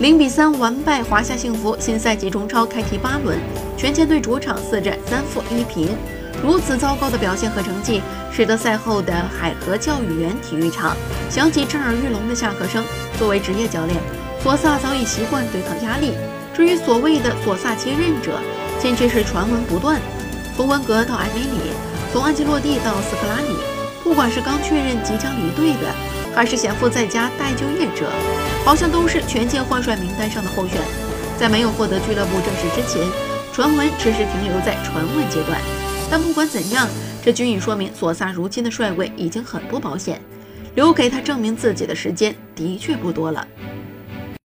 零比三完败华夏幸福。新赛季中超开踢八轮，权健队主场四战三负一平。如此糟糕的表现和成绩，使得赛后的海河教育园体育场响起震耳欲聋的下课声。作为职业教练，索萨早已习惯对抗压力。至于所谓的索萨接任者，近期是传闻不断。从温格到埃梅里，从安吉洛蒂到斯科拉里，不管是刚确认即将离队的，还是闲赋在家待就业者，好像都是权健换帅名单上的候选。在没有获得俱乐部证实之前，传闻只是停留在传闻阶段。但不管怎样，这均已说明索萨如今的帅位已经很不保险，留给他证明自己的时间的确不多了。